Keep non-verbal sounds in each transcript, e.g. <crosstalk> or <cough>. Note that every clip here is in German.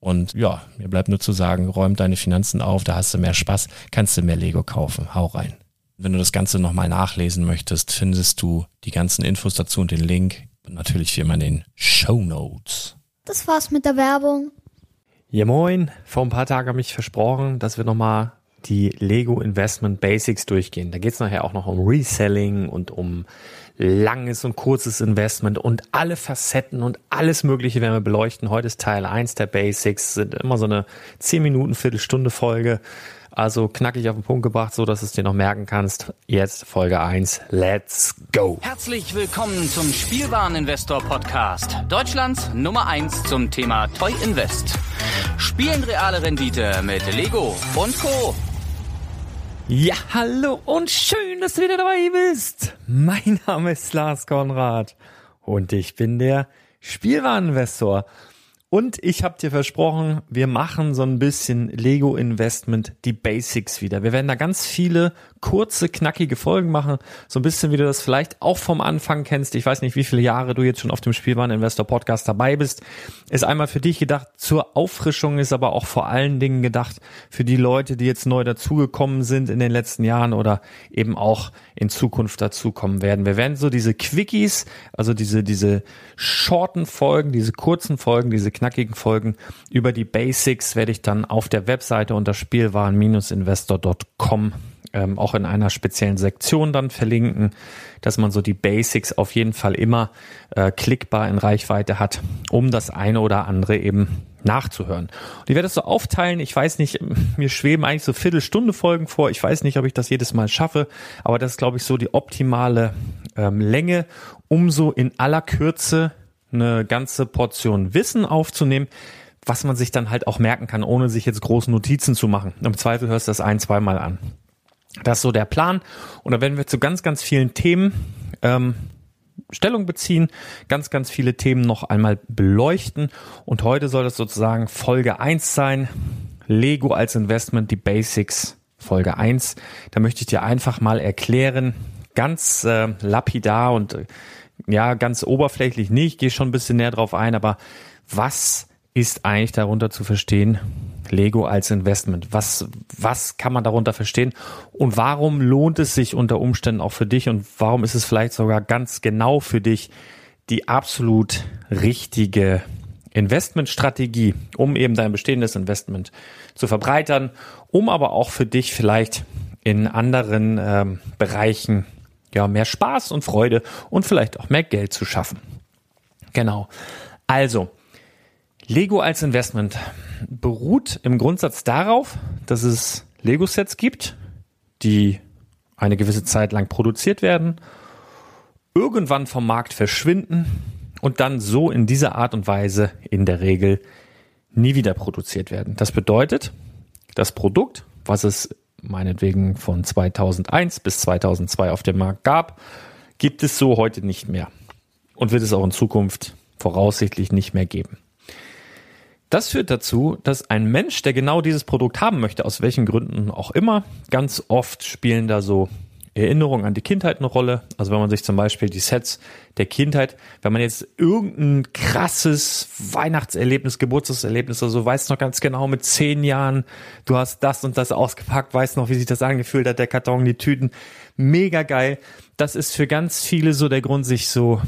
Und ja, mir bleibt nur zu sagen, räum deine Finanzen auf, da hast du mehr Spaß, kannst du mehr Lego kaufen. Hau rein. Wenn du das Ganze nochmal nachlesen möchtest, findest du die ganzen Infos dazu und den Link. Und natürlich wie immer in den Show Notes. Das war's mit der Werbung. Ja moin, vor ein paar Tagen habe ich versprochen, dass wir nochmal die Lego Investment Basics durchgehen. Da geht's nachher auch noch um Reselling und um langes und kurzes Investment und alle Facetten und alles Mögliche werden wir beleuchten. Heute ist Teil 1 der Basics, sind immer so eine 10 Minuten, Viertelstunde Folge. Also knackig auf den Punkt gebracht, so dass du es dir noch merken kannst. Jetzt Folge 1. Let's go. Herzlich willkommen zum Spielwareninvestor Podcast. Deutschlands Nummer 1 zum Thema Toy Invest. Spielen reale Rendite mit Lego und Co. Ja, hallo und schön, dass du wieder dabei bist. Mein Name ist Lars Konrad und ich bin der Spielwareninvestor. Und ich habe dir versprochen, wir machen so ein bisschen Lego Investment, die Basics wieder. Wir werden da ganz viele kurze, knackige Folgen machen. So ein bisschen, wie du das vielleicht auch vom Anfang kennst. Ich weiß nicht, wie viele Jahre du jetzt schon auf dem Spielwaren Investor Podcast dabei bist. Ist einmal für dich gedacht zur Auffrischung, ist aber auch vor allen Dingen gedacht für die Leute, die jetzt neu dazugekommen sind in den letzten Jahren oder eben auch in Zukunft dazukommen werden. Wir werden so diese Quickies, also diese, diese shorten Folgen, diese kurzen Folgen, diese knackigen Folgen über die Basics werde ich dann auf der Webseite unter spielwaren-investor.com ähm, auch in einer speziellen Sektion dann verlinken, dass man so die Basics auf jeden Fall immer äh, klickbar in Reichweite hat, um das eine oder andere eben nachzuhören. Und ich werde es so aufteilen. Ich weiß nicht, mir schweben eigentlich so Viertelstunde Folgen vor. Ich weiß nicht, ob ich das jedes Mal schaffe, aber das ist, glaube ich, so die optimale ähm, Länge, um so in aller Kürze eine ganze Portion Wissen aufzunehmen. was man sich dann halt auch merken kann, ohne sich jetzt große Notizen zu machen. Im Zweifel hörst du das ein, zweimal an. Das ist so der Plan. Und da werden wir zu ganz, ganz vielen Themen ähm, Stellung beziehen, ganz, ganz viele Themen noch einmal beleuchten. Und heute soll das sozusagen Folge eins sein. Lego als Investment, die Basics, Folge eins. Da möchte ich dir einfach mal erklären, ganz äh, lapidar und äh, ja, ganz oberflächlich nicht, gehe schon ein bisschen näher drauf ein, aber was ist eigentlich darunter zu verstehen? Lego als Investment. Was, was kann man darunter verstehen? Und warum lohnt es sich unter Umständen auch für dich? Und warum ist es vielleicht sogar ganz genau für dich die absolut richtige Investmentstrategie, um eben dein bestehendes Investment zu verbreitern, um aber auch für dich vielleicht in anderen ähm, Bereichen ja mehr Spaß und Freude und vielleicht auch mehr Geld zu schaffen. Genau. Also, Lego als Investment beruht im Grundsatz darauf, dass es Lego-Sets gibt, die eine gewisse Zeit lang produziert werden, irgendwann vom Markt verschwinden und dann so in dieser Art und Weise in der Regel nie wieder produziert werden. Das bedeutet, das Produkt, was es meinetwegen von 2001 bis 2002 auf dem Markt gab, gibt es so heute nicht mehr und wird es auch in Zukunft voraussichtlich nicht mehr geben. Das führt dazu, dass ein Mensch, der genau dieses Produkt haben möchte, aus welchen Gründen auch immer, ganz oft spielen da so Erinnerungen an die Kindheit eine Rolle. Also wenn man sich zum Beispiel die Sets der Kindheit, wenn man jetzt irgendein krasses Weihnachtserlebnis, Geburtstagserlebnis oder so, weiß noch ganz genau mit zehn Jahren, du hast das und das ausgepackt, weißt noch, wie sich das angefühlt hat, der Karton, die Tüten, mega geil. Das ist für ganz viele so der Grund, sich so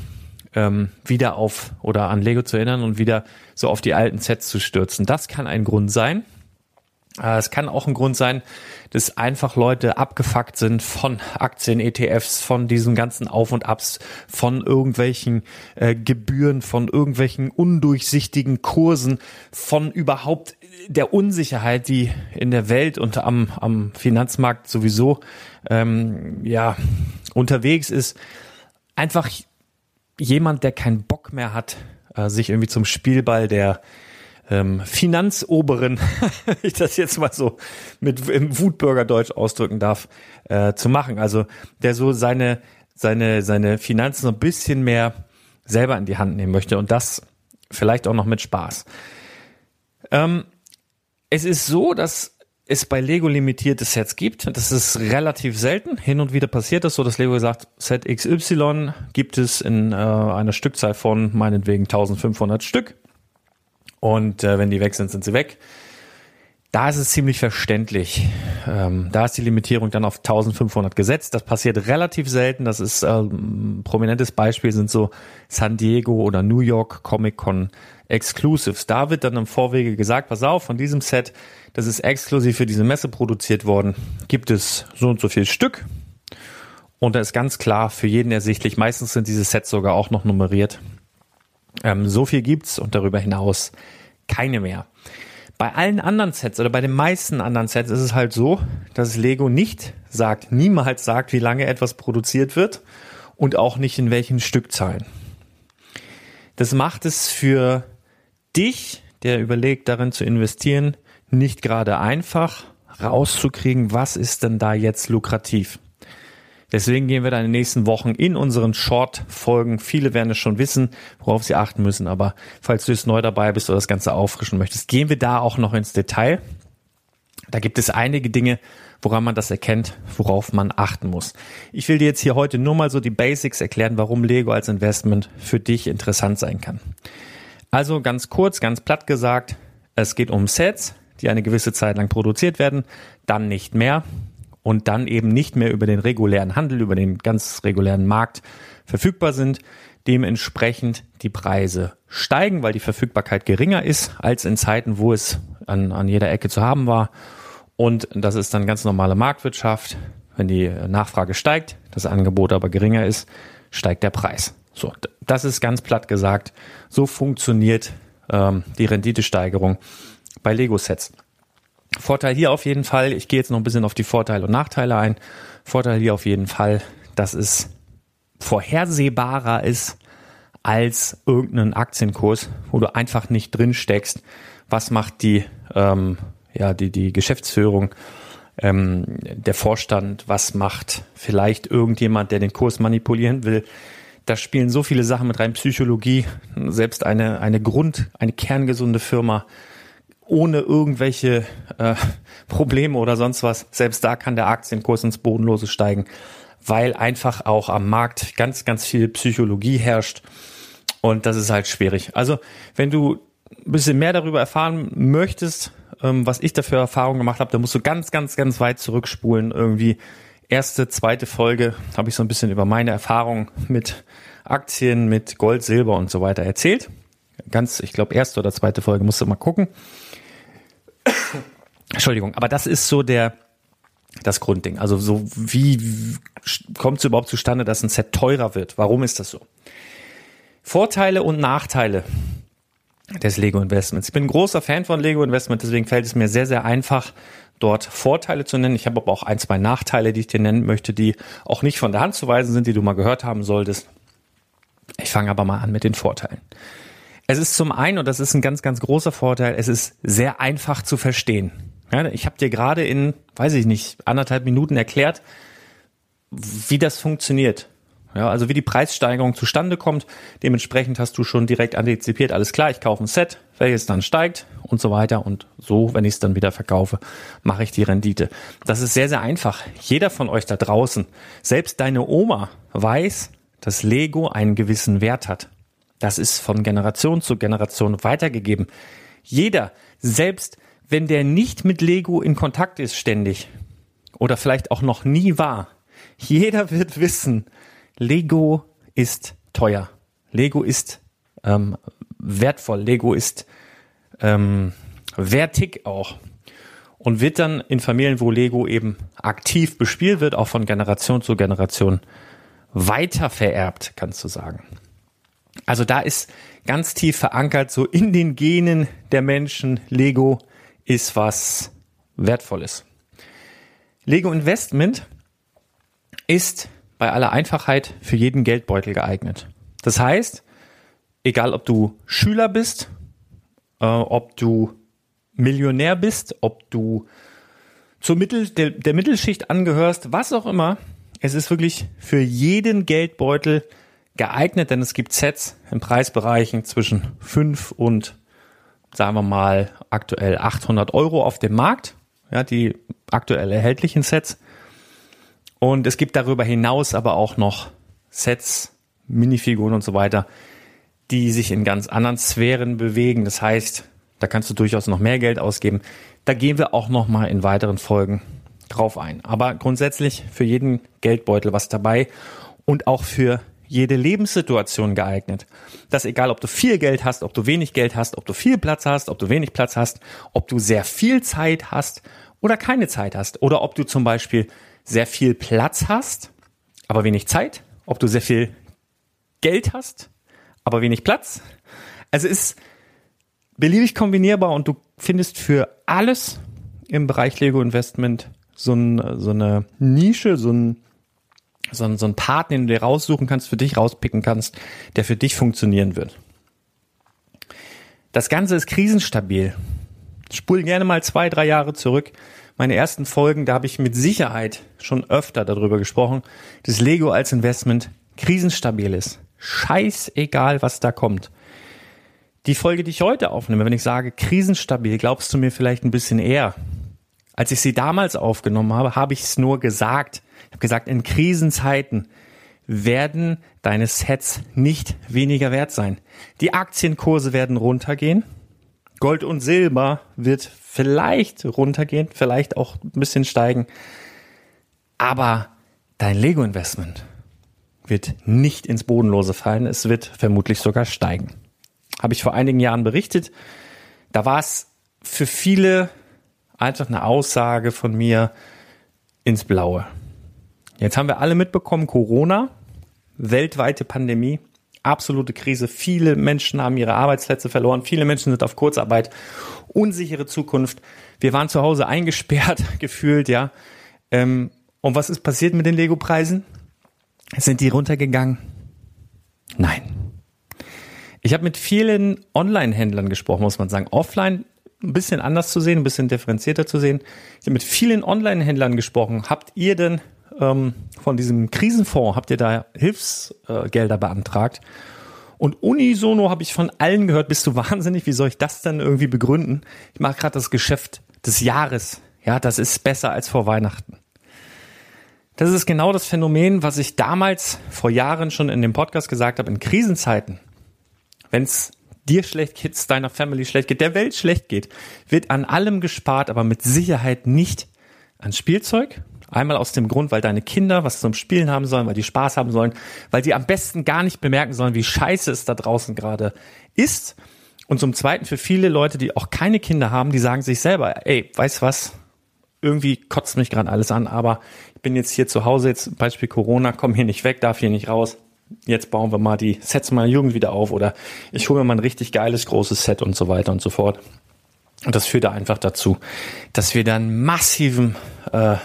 ähm, wieder auf oder an Lego zu erinnern und wieder so auf die alten Sets zu stürzen. Das kann ein Grund sein. Äh, es kann auch ein Grund sein, dass einfach Leute abgefuckt sind von Aktien, ETFs, von diesen ganzen Auf und Abs, von irgendwelchen äh, Gebühren, von irgendwelchen undurchsichtigen Kursen, von überhaupt der Unsicherheit, die in der Welt und am, am Finanzmarkt sowieso ähm, ja unterwegs ist. Einfach jemand, der keinen Bock mehr hat, äh, sich irgendwie zum Spielball der ähm, Finanzoberen, <laughs> ich das jetzt mal so mit im Wutbürgerdeutsch ausdrücken darf, äh, zu machen. Also der so seine seine seine Finanzen so ein bisschen mehr selber in die Hand nehmen möchte und das vielleicht auch noch mit Spaß. Ähm, es ist so, dass es bei Lego limitierte Sets gibt. Das ist relativ selten. Hin und wieder passiert das so, dass Lego sagt, Set XY gibt es in äh, einer Stückzahl von meinetwegen 1500 Stück. Und äh, wenn die weg sind, sind sie weg. Da ist es ziemlich verständlich. Ähm, da ist die Limitierung dann auf 1500 gesetzt. Das passiert relativ selten. Das ist äh, ein prominentes Beispiel sind so San Diego oder New York Comic Con Exclusives. Da wird dann im Vorwege gesagt, pass auf, von diesem Set das ist exklusiv für diese Messe produziert worden. Gibt es so und so viel Stück. Und da ist ganz klar für jeden ersichtlich, meistens sind diese Sets sogar auch noch nummeriert. Ähm, so viel gibt's und darüber hinaus keine mehr. Bei allen anderen Sets oder bei den meisten anderen Sets ist es halt so, dass Lego nicht sagt, niemals sagt, wie lange etwas produziert wird und auch nicht in welchen Stückzahlen. Das macht es für dich, der überlegt, darin zu investieren, nicht gerade einfach rauszukriegen, was ist denn da jetzt lukrativ. Deswegen gehen wir dann in den nächsten Wochen in unseren Short-Folgen. Viele werden es schon wissen, worauf sie achten müssen. Aber falls du jetzt neu dabei bist oder das Ganze auffrischen möchtest, gehen wir da auch noch ins Detail. Da gibt es einige Dinge, woran man das erkennt, worauf man achten muss. Ich will dir jetzt hier heute nur mal so die Basics erklären, warum Lego als Investment für dich interessant sein kann. Also ganz kurz, ganz platt gesagt, es geht um Sets, die eine gewisse Zeit lang produziert werden, dann nicht mehr und dann eben nicht mehr über den regulären Handel, über den ganz regulären Markt verfügbar sind. Dementsprechend die Preise steigen, weil die Verfügbarkeit geringer ist als in Zeiten, wo es an, an jeder Ecke zu haben war. Und das ist dann ganz normale Marktwirtschaft. Wenn die Nachfrage steigt, das Angebot aber geringer ist, steigt der Preis. So, das ist ganz platt gesagt. So funktioniert ähm, die Renditesteigerung bei Lego-Sets. Vorteil hier auf jeden Fall, ich gehe jetzt noch ein bisschen auf die Vorteile und Nachteile ein. Vorteil hier auf jeden Fall, dass es vorhersehbarer ist als irgendeinen Aktienkurs, wo du einfach nicht drin steckst. Was macht die, ähm, ja, die, die Geschäftsführung, ähm, der Vorstand, was macht vielleicht irgendjemand, der den Kurs manipulieren will? Da spielen so viele Sachen mit rein, Psychologie, selbst eine, eine Grund, eine kerngesunde Firma ohne irgendwelche äh, Probleme oder sonst was. Selbst da kann der Aktienkurs ins Bodenlose steigen, weil einfach auch am Markt ganz, ganz viel Psychologie herrscht. Und das ist halt schwierig. Also, wenn du ein bisschen mehr darüber erfahren möchtest, ähm, was ich dafür Erfahrungen gemacht habe, dann musst du ganz, ganz, ganz weit zurückspulen. Irgendwie erste, zweite Folge habe ich so ein bisschen über meine Erfahrungen mit Aktien, mit Gold, Silber und so weiter erzählt. Ganz, ich glaube, erste oder zweite Folge musst du mal gucken. Entschuldigung, aber das ist so der, das Grundding. Also so wie kommt es überhaupt zustande, dass ein Set teurer wird? Warum ist das so? Vorteile und Nachteile des Lego Investments. Ich bin ein großer Fan von Lego Investment, deswegen fällt es mir sehr, sehr einfach, dort Vorteile zu nennen. Ich habe aber auch ein, zwei Nachteile, die ich dir nennen möchte, die auch nicht von der Hand zu weisen sind, die du mal gehört haben solltest. Ich fange aber mal an mit den Vorteilen. Es ist zum einen, und das ist ein ganz, ganz großer Vorteil, es ist sehr einfach zu verstehen. Ja, ich habe dir gerade in, weiß ich nicht, anderthalb Minuten erklärt, wie das funktioniert. Ja, also wie die Preissteigerung zustande kommt. Dementsprechend hast du schon direkt antizipiert, alles klar, ich kaufe ein Set, welches dann steigt und so weiter. Und so, wenn ich es dann wieder verkaufe, mache ich die Rendite. Das ist sehr, sehr einfach. Jeder von euch da draußen, selbst deine Oma weiß, dass Lego einen gewissen Wert hat. Das ist von Generation zu Generation weitergegeben. Jeder, selbst wenn der nicht mit Lego in Kontakt ist ständig oder vielleicht auch noch nie war, jeder wird wissen, Lego ist teuer. Lego ist ähm, wertvoll. Lego ist ähm, wertig auch. Und wird dann in Familien, wo Lego eben aktiv bespielt wird, auch von Generation zu Generation weiter vererbt, kannst du sagen. Also da ist ganz tief verankert, so in den Genen der Menschen, Lego ist was Wertvolles. Lego Investment ist bei aller Einfachheit für jeden Geldbeutel geeignet. Das heißt, egal ob du Schüler bist, äh, ob du Millionär bist, ob du zur Mittel, der, der Mittelschicht angehörst, was auch immer, es ist wirklich für jeden Geldbeutel geeignet, denn es gibt Sets in Preisbereichen zwischen 5 und sagen wir mal aktuell 800 Euro auf dem Markt, ja, die aktuell erhältlichen Sets. Und es gibt darüber hinaus aber auch noch Sets, Minifiguren und so weiter, die sich in ganz anderen Sphären bewegen. Das heißt, da kannst du durchaus noch mehr Geld ausgeben. Da gehen wir auch noch mal in weiteren Folgen drauf ein. Aber grundsätzlich für jeden Geldbeutel was dabei und auch für jede Lebenssituation geeignet. Dass egal, ob du viel Geld hast, ob du wenig Geld hast, ob du viel Platz hast, ob du wenig Platz hast, ob du sehr viel Zeit hast oder keine Zeit hast oder ob du zum Beispiel sehr viel Platz hast, aber wenig Zeit, ob du sehr viel Geld hast, aber wenig Platz. Also ist beliebig kombinierbar und du findest für alles im Bereich Lego Investment so, ein, so eine Nische, so ein so ein, so ein Part, den du dir raussuchen kannst, für dich rauspicken kannst, der für dich funktionieren wird. Das Ganze ist krisenstabil. Spul gerne mal zwei, drei Jahre zurück. Meine ersten Folgen, da habe ich mit Sicherheit schon öfter darüber gesprochen, dass Lego als Investment krisenstabil ist. Scheißegal, was da kommt. Die Folge, die ich heute aufnehme, wenn ich sage krisenstabil, glaubst du mir vielleicht ein bisschen eher. Als ich sie damals aufgenommen habe, habe ich es nur gesagt. Ich habe gesagt, in Krisenzeiten werden deine Sets nicht weniger wert sein. Die Aktienkurse werden runtergehen. Gold und Silber wird vielleicht runtergehen, vielleicht auch ein bisschen steigen. Aber dein Lego-Investment wird nicht ins Bodenlose fallen. Es wird vermutlich sogar steigen. Habe ich vor einigen Jahren berichtet. Da war es für viele einfach eine Aussage von mir ins Blaue. Jetzt haben wir alle mitbekommen, Corona, weltweite Pandemie, absolute Krise. Viele Menschen haben ihre Arbeitsplätze verloren. Viele Menschen sind auf Kurzarbeit. Unsichere Zukunft. Wir waren zu Hause eingesperrt, <laughs> gefühlt, ja. Ähm, und was ist passiert mit den Lego-Preisen? Sind die runtergegangen? Nein. Ich habe mit vielen Online-Händlern gesprochen, muss man sagen. Offline ein bisschen anders zu sehen, ein bisschen differenzierter zu sehen. Ich habe mit vielen Online-Händlern gesprochen. Habt ihr denn ähm, von diesem Krisenfonds, habt ihr da Hilfsgelder beantragt? Und unisono habe ich von allen gehört, bist du wahnsinnig, wie soll ich das denn irgendwie begründen? Ich mache gerade das Geschäft des Jahres. Ja, das ist besser als vor Weihnachten. Das ist genau das Phänomen, was ich damals vor Jahren schon in dem Podcast gesagt habe, in Krisenzeiten, wenn es dir schlecht geht, deiner Family schlecht geht, der Welt schlecht geht, wird an allem gespart, aber mit Sicherheit nicht an Spielzeug. Einmal aus dem Grund, weil deine Kinder was zum Spielen haben sollen, weil die Spaß haben sollen, weil die am besten gar nicht bemerken sollen, wie scheiße es da draußen gerade ist. Und zum Zweiten für viele Leute, die auch keine Kinder haben, die sagen sich selber, ey, weißt was, irgendwie kotzt mich gerade alles an, aber ich bin jetzt hier zu Hause, jetzt Beispiel Corona, komm hier nicht weg, darf hier nicht raus. Jetzt bauen wir mal die Sets meiner Jugend wieder auf oder ich hole mir mal ein richtig geiles großes Set und so weiter und so fort. Und das führt da einfach dazu, dass wir dann massiven äh,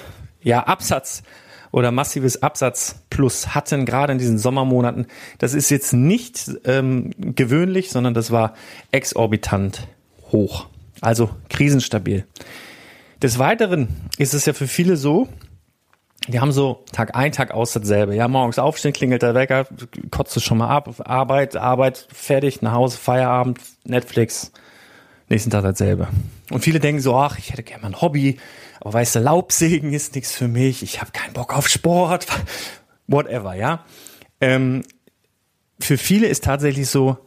ja, Absatz oder massives Absatz plus hatten, gerade in diesen Sommermonaten. Das ist jetzt nicht ähm, gewöhnlich, sondern das war exorbitant hoch. Also krisenstabil. Des Weiteren ist es ja für viele so, die haben so Tag ein, Tag aus dasselbe. Ja, morgens aufstehen, klingelt der Wecker, kotzt es schon mal ab, Arbeit, Arbeit, fertig, nach Hause, Feierabend, Netflix, nächsten Tag dasselbe. Und viele denken so, ach, ich hätte gerne mal ein Hobby, aber weißt du, Laubsägen ist nichts für mich, ich habe keinen Bock auf Sport, <laughs> whatever, ja. Ähm, für viele ist tatsächlich so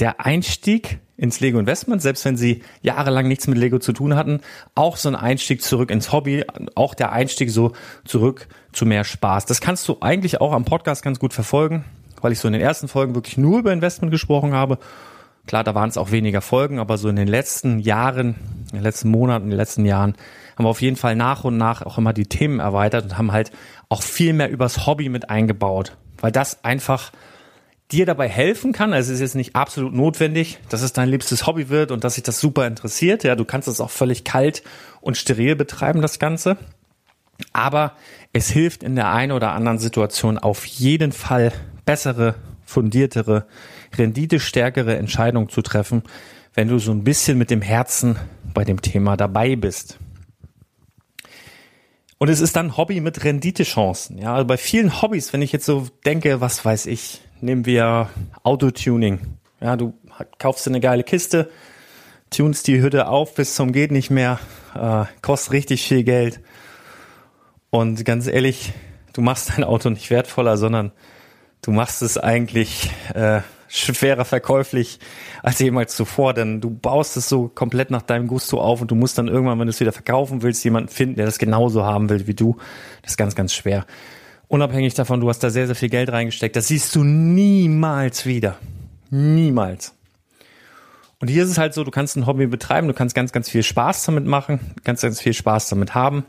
der Einstieg ins Lego Investment, selbst wenn sie jahrelang nichts mit Lego zu tun hatten, auch so ein Einstieg zurück ins Hobby, auch der Einstieg so zurück zu mehr Spaß. Das kannst du eigentlich auch am Podcast ganz gut verfolgen, weil ich so in den ersten Folgen wirklich nur über Investment gesprochen habe. Klar, da waren es auch weniger Folgen, aber so in den letzten Jahren, in den letzten Monaten, in den letzten Jahren haben wir auf jeden Fall nach und nach auch immer die Themen erweitert und haben halt auch viel mehr übers Hobby mit eingebaut, weil das einfach dir dabei helfen kann. Also es ist jetzt nicht absolut notwendig, dass es dein liebstes Hobby wird und dass sich das super interessiert. Ja, du kannst es auch völlig kalt und steril betreiben, das Ganze. Aber es hilft in der einen oder anderen Situation auf jeden Fall bessere, fundiertere, renditestärkere Entscheidungen zu treffen, wenn du so ein bisschen mit dem Herzen bei dem Thema dabei bist. Und es ist dann Hobby mit Renditechancen. Ja, also bei vielen Hobbys, wenn ich jetzt so denke, was weiß ich, nehmen wir Autotuning. Ja, du kaufst dir eine geile Kiste, tunst die Hütte auf bis zum geht nicht mehr, äh, kostet richtig viel Geld. Und ganz ehrlich, du machst dein Auto nicht wertvoller, sondern du machst es eigentlich äh, schwerer verkäuflich als jemals zuvor, denn du baust es so komplett nach deinem Gusto auf und du musst dann irgendwann, wenn du es wieder verkaufen willst, jemanden finden, der das genauso haben will wie du. Das ist ganz, ganz schwer. Unabhängig davon, du hast da sehr, sehr viel Geld reingesteckt. Das siehst du niemals wieder. Niemals. Und hier ist es halt so, du kannst ein Hobby betreiben, du kannst ganz, ganz viel Spaß damit machen, ganz, ganz viel Spaß damit haben.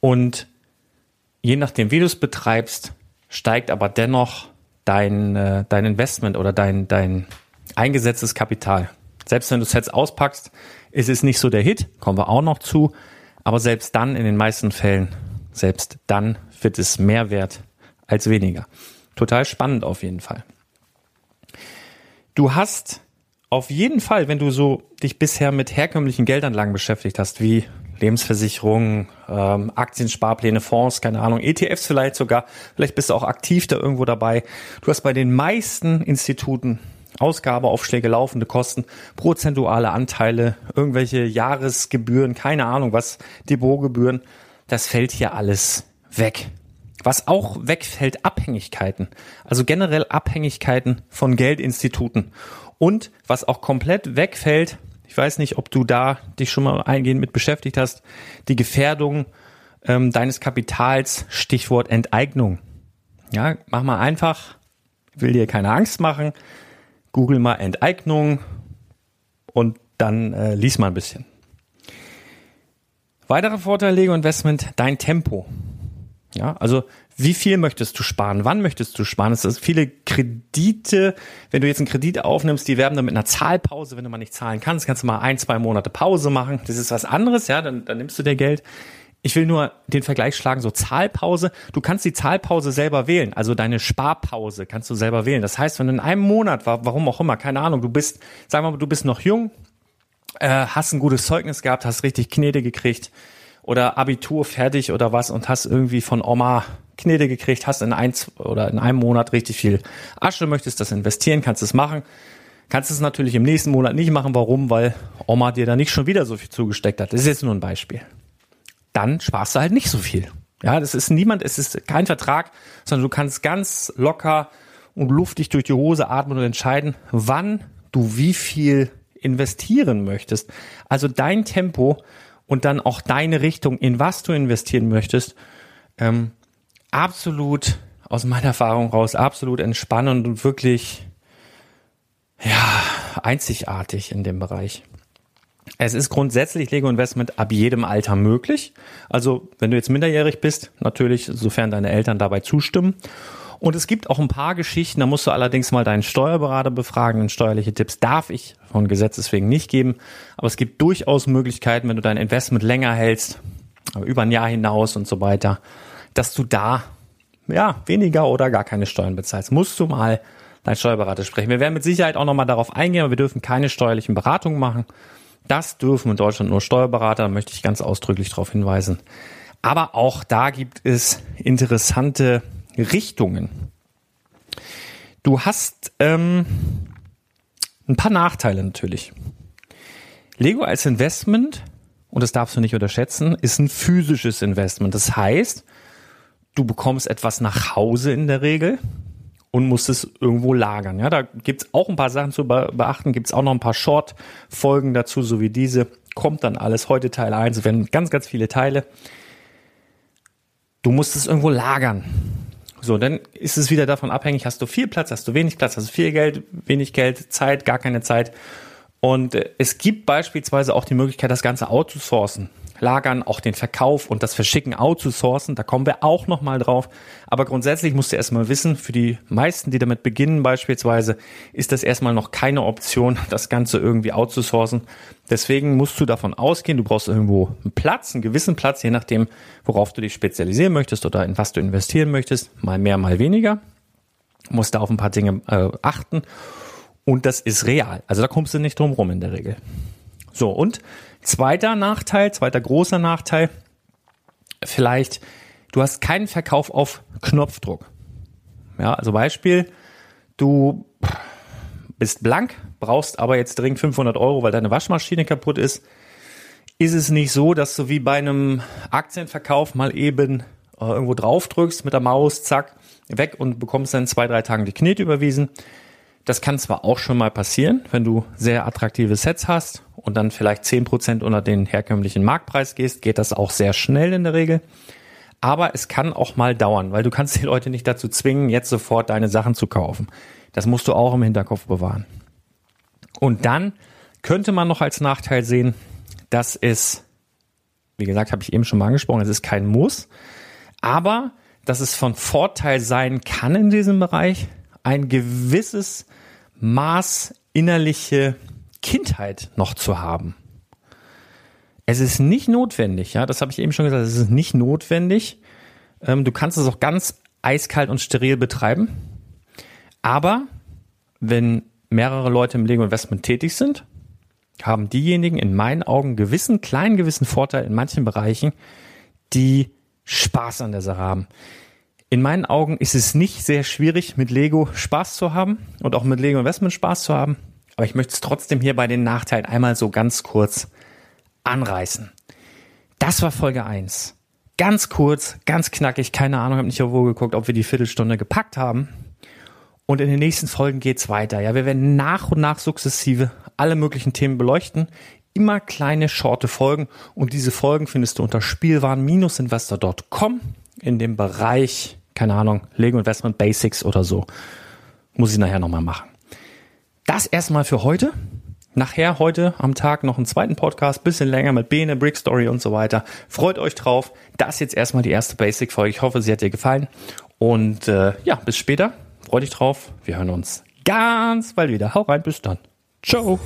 Und je nachdem, wie du es betreibst, steigt aber dennoch dein, äh, dein Investment oder dein, dein eingesetztes Kapital. Selbst wenn du Sets auspackst, ist es nicht so der Hit, kommen wir auch noch zu. Aber selbst dann, in den meisten Fällen, selbst dann wird es mehr wert als weniger. Total spannend auf jeden Fall. Du hast auf jeden Fall, wenn du so dich bisher mit herkömmlichen Geldanlagen beschäftigt hast, wie Lebensversicherungen, ähm, Aktiensparpläne, Fonds, keine Ahnung, ETFs vielleicht sogar, vielleicht bist du auch aktiv da irgendwo dabei. Du hast bei den meisten Instituten Ausgabeaufschläge, laufende Kosten, prozentuale Anteile, irgendwelche Jahresgebühren, keine Ahnung was, Depotgebühren. Das fällt hier alles weg. Was auch wegfällt, Abhängigkeiten. Also generell Abhängigkeiten von Geldinstituten. Und was auch komplett wegfällt, ich weiß nicht, ob du da dich schon mal eingehend mit beschäftigt hast, die Gefährdung ähm, deines Kapitals, Stichwort Enteignung. Ja, mach mal einfach, will dir keine Angst machen, google mal Enteignung und dann äh, lies mal ein bisschen. Weiterer Vorteil Lego Investment, dein Tempo. Ja, also wie viel möchtest du sparen? Wann möchtest du sparen? Es ist viele Kredite. Wenn du jetzt einen Kredit aufnimmst, die werben dann mit einer Zahlpause. Wenn du mal nicht zahlen kannst, kannst du mal ein, zwei Monate Pause machen. Das ist was anderes, ja. Dann, dann nimmst du dir Geld. ich will nur den Vergleich schlagen, so Zahlpause. Du kannst die Zahlpause selber wählen, also deine Sparpause kannst du selber wählen. Das heißt, wenn du in einem Monat, warum auch immer, keine Ahnung, du bist, sagen wir mal, du bist noch jung, äh, hast ein gutes Zeugnis gehabt, hast richtig Knete gekriegt oder Abitur fertig oder was und hast irgendwie von Oma Knete gekriegt, hast in eins oder in einem Monat richtig viel Asche, möchtest das investieren, kannst es machen. Kannst es natürlich im nächsten Monat nicht machen. Warum? Weil Oma dir da nicht schon wieder so viel zugesteckt hat. Das ist jetzt nur ein Beispiel dann sparst du halt nicht so viel. Ja, das ist niemand, es ist kein Vertrag, sondern du kannst ganz locker und luftig durch die Hose atmen und entscheiden, wann du wie viel investieren möchtest. Also dein Tempo und dann auch deine Richtung, in was du investieren möchtest, ähm, absolut aus meiner Erfahrung raus, absolut entspannend und wirklich, ja, einzigartig in dem Bereich. Es ist grundsätzlich Lego Investment ab jedem Alter möglich. Also wenn du jetzt minderjährig bist, natürlich, sofern deine Eltern dabei zustimmen. Und es gibt auch ein paar Geschichten, da musst du allerdings mal deinen Steuerberater befragen. Denn steuerliche Tipps darf ich von Gesetzes wegen nicht geben. Aber es gibt durchaus Möglichkeiten, wenn du dein Investment länger hältst, über ein Jahr hinaus und so weiter, dass du da ja weniger oder gar keine Steuern bezahlst. Musst du mal deinen Steuerberater sprechen. Wir werden mit Sicherheit auch nochmal darauf eingehen, aber wir dürfen keine steuerlichen Beratungen machen. Das dürfen in Deutschland nur Steuerberater, da möchte ich ganz ausdrücklich darauf hinweisen. Aber auch da gibt es interessante Richtungen. Du hast ähm, ein paar Nachteile natürlich. Lego als Investment, und das darfst du nicht unterschätzen, ist ein physisches Investment. Das heißt, du bekommst etwas nach Hause in der Regel und muss es irgendwo lagern. Ja, da gibt's auch ein paar Sachen zu beachten, gibt's auch noch ein paar Short-Folgen dazu, so wie diese. Kommt dann alles heute Teil 1, es werden ganz, ganz viele Teile. Du musst es irgendwo lagern. So, dann ist es wieder davon abhängig, hast du viel Platz, hast du wenig Platz, hast du viel Geld, wenig Geld, Zeit, gar keine Zeit. Und äh, es gibt beispielsweise auch die Möglichkeit, das Ganze outzusourcen. Lagern, auch den Verkauf und das Verschicken outzusourcen. Da kommen wir auch nochmal drauf. Aber grundsätzlich musst du erstmal wissen, für die meisten, die damit beginnen beispielsweise, ist das erstmal noch keine Option, <laughs> das Ganze irgendwie outzusourcen. Deswegen musst du davon ausgehen, du brauchst irgendwo einen Platz, einen gewissen Platz, je nachdem, worauf du dich spezialisieren möchtest oder in was du investieren möchtest. Mal mehr, mal weniger. Du musst da auf ein paar Dinge äh, achten. Und das ist real. Also da kommst du nicht drum rum in der Regel. So, und Zweiter Nachteil, zweiter großer Nachteil, vielleicht, du hast keinen Verkauf auf Knopfdruck. Ja, also Beispiel, du bist blank, brauchst aber jetzt dringend 500 Euro, weil deine Waschmaschine kaputt ist. Ist es nicht so, dass du wie bei einem Aktienverkauf mal eben äh, irgendwo drauf drückst mit der Maus, zack, weg und bekommst dann zwei, drei Tagen die Knete überwiesen. Das kann zwar auch schon mal passieren, wenn du sehr attraktive Sets hast und dann vielleicht zehn Prozent unter den herkömmlichen Marktpreis gehst, geht das auch sehr schnell in der Regel. Aber es kann auch mal dauern, weil du kannst die Leute nicht dazu zwingen, jetzt sofort deine Sachen zu kaufen. Das musst du auch im Hinterkopf bewahren. Und dann könnte man noch als Nachteil sehen, dass es, wie gesagt, habe ich eben schon mal angesprochen, es ist kein Muss, aber dass es von Vorteil sein kann in diesem Bereich, ein gewisses Maß innerliche Kindheit noch zu haben. Es ist nicht notwendig, ja, das habe ich eben schon gesagt, es ist nicht notwendig. Ähm, du kannst es auch ganz eiskalt und steril betreiben. Aber wenn mehrere Leute im Lego Investment tätig sind, haben diejenigen in meinen Augen gewissen, kleinen gewissen Vorteil in manchen Bereichen, die Spaß an der Sache haben. In meinen Augen ist es nicht sehr schwierig, mit Lego Spaß zu haben und auch mit Lego Investment Spaß zu haben. Aber ich möchte es trotzdem hier bei den Nachteilen einmal so ganz kurz anreißen. Das war Folge 1. Ganz kurz, ganz knackig, keine Ahnung, habe nicht irgendwo geguckt, ob wir die Viertelstunde gepackt haben. Und in den nächsten Folgen geht's weiter. Ja, wir werden nach und nach sukzessive alle möglichen Themen beleuchten. Immer kleine, shorte Folgen. Und diese Folgen findest du unter spielwaren-investor.com in dem Bereich keine Ahnung, Lego Investment Basics oder so. Muss ich nachher nochmal machen. Das erstmal für heute. Nachher heute am Tag noch einen zweiten Podcast, bisschen länger mit Bene, Brick Story und so weiter. Freut euch drauf. Das ist jetzt erstmal die erste Basic-Folge. Ich hoffe, sie hat dir gefallen. Und äh, ja, bis später. Freut dich drauf. Wir hören uns ganz bald wieder. Hau rein, bis dann. Ciao.